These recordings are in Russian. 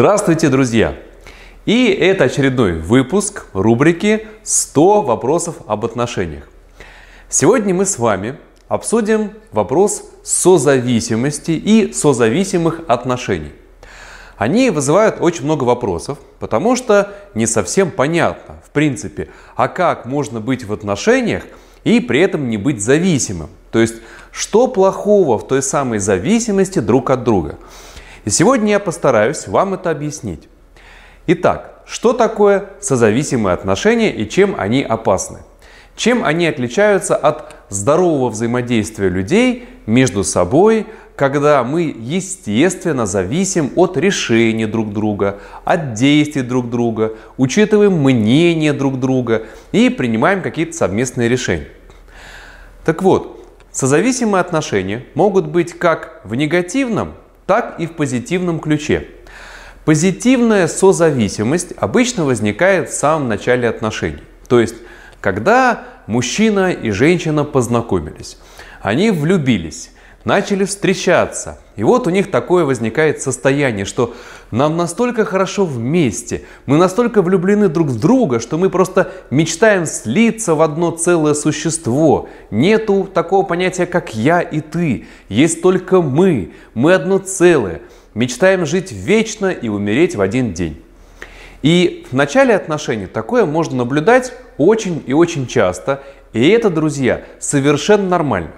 Здравствуйте, друзья! И это очередной выпуск рубрики «100 вопросов об отношениях». Сегодня мы с вами обсудим вопрос созависимости и созависимых отношений. Они вызывают очень много вопросов, потому что не совсем понятно, в принципе, а как можно быть в отношениях и при этом не быть зависимым. То есть, что плохого в той самой зависимости друг от друга. И сегодня я постараюсь вам это объяснить. Итак, что такое созависимые отношения и чем они опасны? Чем они отличаются от здорового взаимодействия людей между собой, когда мы естественно зависим от решений друг друга, от действий друг друга, учитываем мнение друг друга и принимаем какие-то совместные решения. Так вот, созависимые отношения могут быть как в негативном, так и в позитивном ключе. Позитивная созависимость обычно возникает в самом начале отношений. То есть, когда мужчина и женщина познакомились, они влюбились, начали встречаться. И вот у них такое возникает состояние, что нам настолько хорошо вместе, мы настолько влюблены друг в друга, что мы просто мечтаем слиться в одно целое существо. Нету такого понятия, как я и ты. Есть только мы. Мы одно целое. Мечтаем жить вечно и умереть в один день. И в начале отношений такое можно наблюдать очень и очень часто. И это, друзья, совершенно нормально.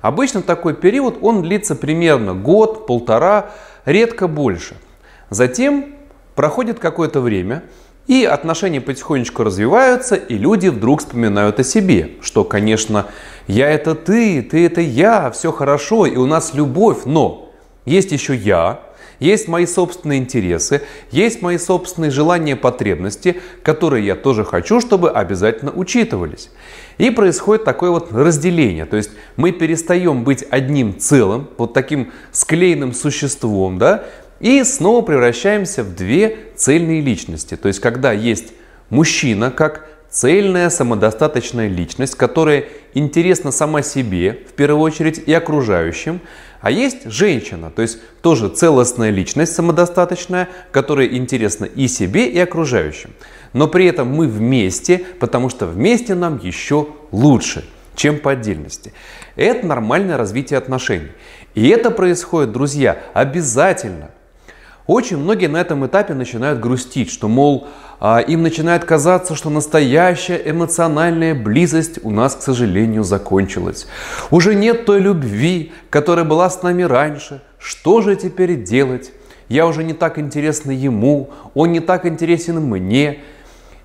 Обычно такой период, он длится примерно год, полтора, редко больше. Затем проходит какое-то время, и отношения потихонечку развиваются, и люди вдруг вспоминают о себе, что, конечно, я это ты, ты это я, все хорошо, и у нас любовь, но есть еще я, есть мои собственные интересы, есть мои собственные желания, потребности, которые я тоже хочу, чтобы обязательно учитывались. И происходит такое вот разделение, то есть мы перестаем быть одним целым, вот таким склеенным существом, да, и снова превращаемся в две цельные личности. То есть когда есть мужчина как цельная самодостаточная личность, которая интересна сама себе в первую очередь и окружающим, а есть женщина, то есть тоже целостная личность самодостаточная, которая интересна и себе, и окружающим. Но при этом мы вместе, потому что вместе нам еще лучше, чем по отдельности. Это нормальное развитие отношений. И это происходит, друзья, обязательно. Очень многие на этом этапе начинают грустить, что, мол, а, им начинает казаться, что настоящая эмоциональная близость у нас, к сожалению, закончилась. Уже нет той любви, которая была с нами раньше. Что же теперь делать? Я уже не так интересна ему, он не так интересен мне.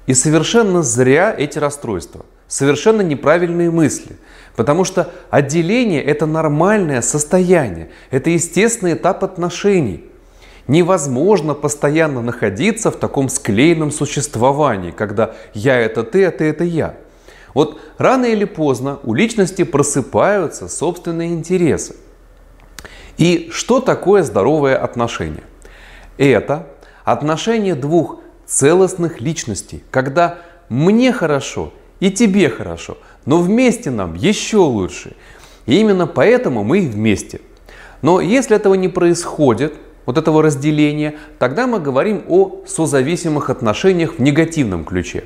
И совершенно зря эти расстройства, совершенно неправильные мысли. Потому что отделение – это нормальное состояние, это естественный этап отношений – Невозможно постоянно находиться в таком склеенном существовании, когда я это ты, а ты это я. Вот рано или поздно у личности просыпаются собственные интересы. И что такое здоровое отношение? Это отношение двух целостных личностей, когда мне хорошо и тебе хорошо, но вместе нам еще лучше. И именно поэтому мы вместе. Но если этого не происходит, вот этого разделения, тогда мы говорим о созависимых отношениях в негативном ключе.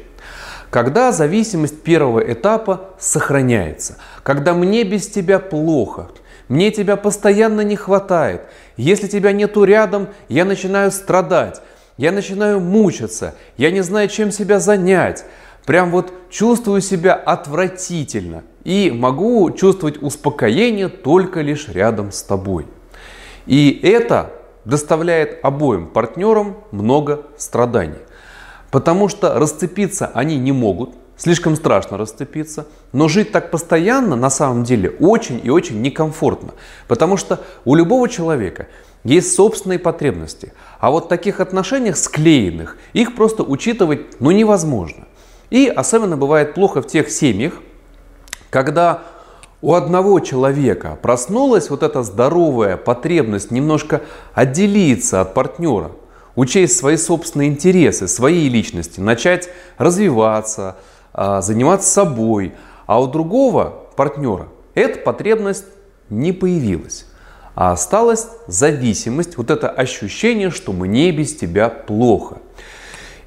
Когда зависимость первого этапа сохраняется, когда мне без тебя плохо, мне тебя постоянно не хватает, если тебя нету рядом, я начинаю страдать, я начинаю мучиться, я не знаю, чем себя занять, прям вот чувствую себя отвратительно и могу чувствовать успокоение только лишь рядом с тобой. И это доставляет обоим партнерам много страданий. Потому что расцепиться они не могут, слишком страшно расцепиться, но жить так постоянно на самом деле очень и очень некомфортно. Потому что у любого человека есть собственные потребности. А вот в таких отношениях склеенных их просто учитывать ну, невозможно. И особенно бывает плохо в тех семьях, когда у одного человека проснулась вот эта здоровая потребность немножко отделиться от партнера, учесть свои собственные интересы, свои личности, начать развиваться, а, заниматься собой, а у другого партнера эта потребность не появилась. а осталась зависимость, вот это ощущение, что мне без тебя плохо.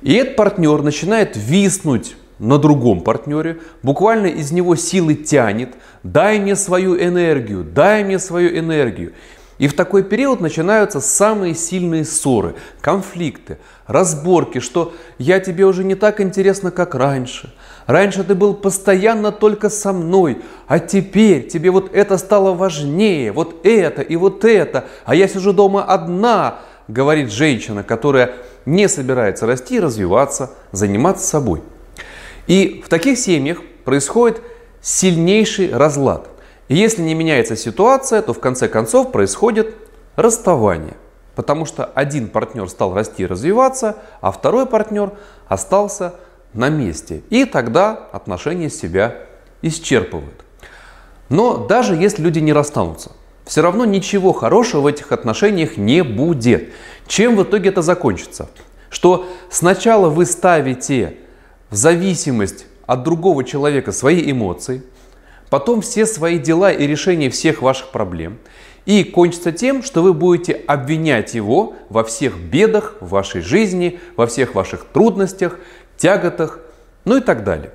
И этот партнер начинает виснуть на другом партнере, буквально из него силы тянет, дай мне свою энергию, дай мне свою энергию. И в такой период начинаются самые сильные ссоры, конфликты, разборки, что я тебе уже не так интересно, как раньше. Раньше ты был постоянно только со мной, а теперь тебе вот это стало важнее, вот это и вот это, а я сижу дома одна, говорит женщина, которая не собирается расти, развиваться, заниматься собой. И в таких семьях происходит сильнейший разлад. И если не меняется ситуация, то в конце концов происходит расставание. Потому что один партнер стал расти и развиваться, а второй партнер остался на месте. И тогда отношения себя исчерпывают. Но даже если люди не расстанутся, все равно ничего хорошего в этих отношениях не будет. Чем в итоге это закончится? Что сначала вы ставите в зависимость от другого человека свои эмоции, потом все свои дела и решения всех ваших проблем. И кончится тем, что вы будете обвинять его во всех бедах в вашей жизни, во всех ваших трудностях, тяготах, ну и так далее.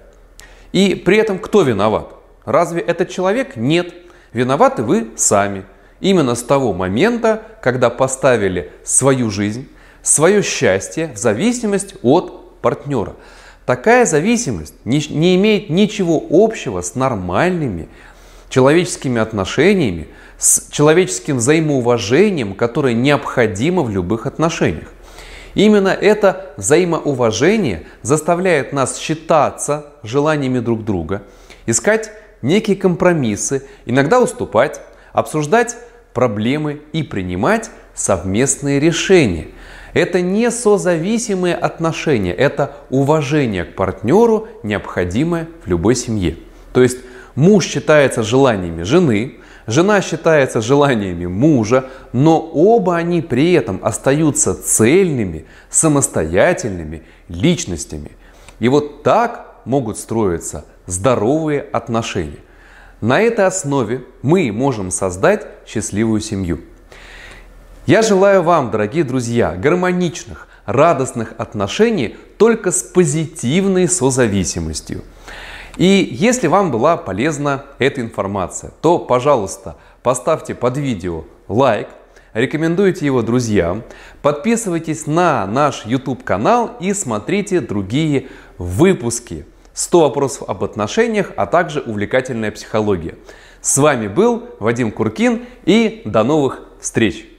И при этом кто виноват? Разве этот человек? Нет. Виноваты вы сами. Именно с того момента, когда поставили свою жизнь, свое счастье в зависимость от партнера. Такая зависимость не, не имеет ничего общего с нормальными человеческими отношениями, с человеческим взаимоуважением, которое необходимо в любых отношениях. Именно это взаимоуважение заставляет нас считаться желаниями друг друга, искать некие компромиссы, иногда уступать, обсуждать проблемы и принимать совместные решения. Это не созависимые отношения, это уважение к партнеру, необходимое в любой семье. То есть муж считается желаниями жены, Жена считается желаниями мужа, но оба они при этом остаются цельными, самостоятельными личностями. И вот так могут строиться здоровые отношения. На этой основе мы можем создать счастливую семью. Я желаю вам, дорогие друзья, гармоничных, радостных отношений только с позитивной созависимостью. И если вам была полезна эта информация, то, пожалуйста, поставьте под видео лайк, рекомендуйте его друзьям, подписывайтесь на наш YouTube канал и смотрите другие выпуски. 100 вопросов об отношениях, а также увлекательная психология. С вами был Вадим Куркин и до новых встреч!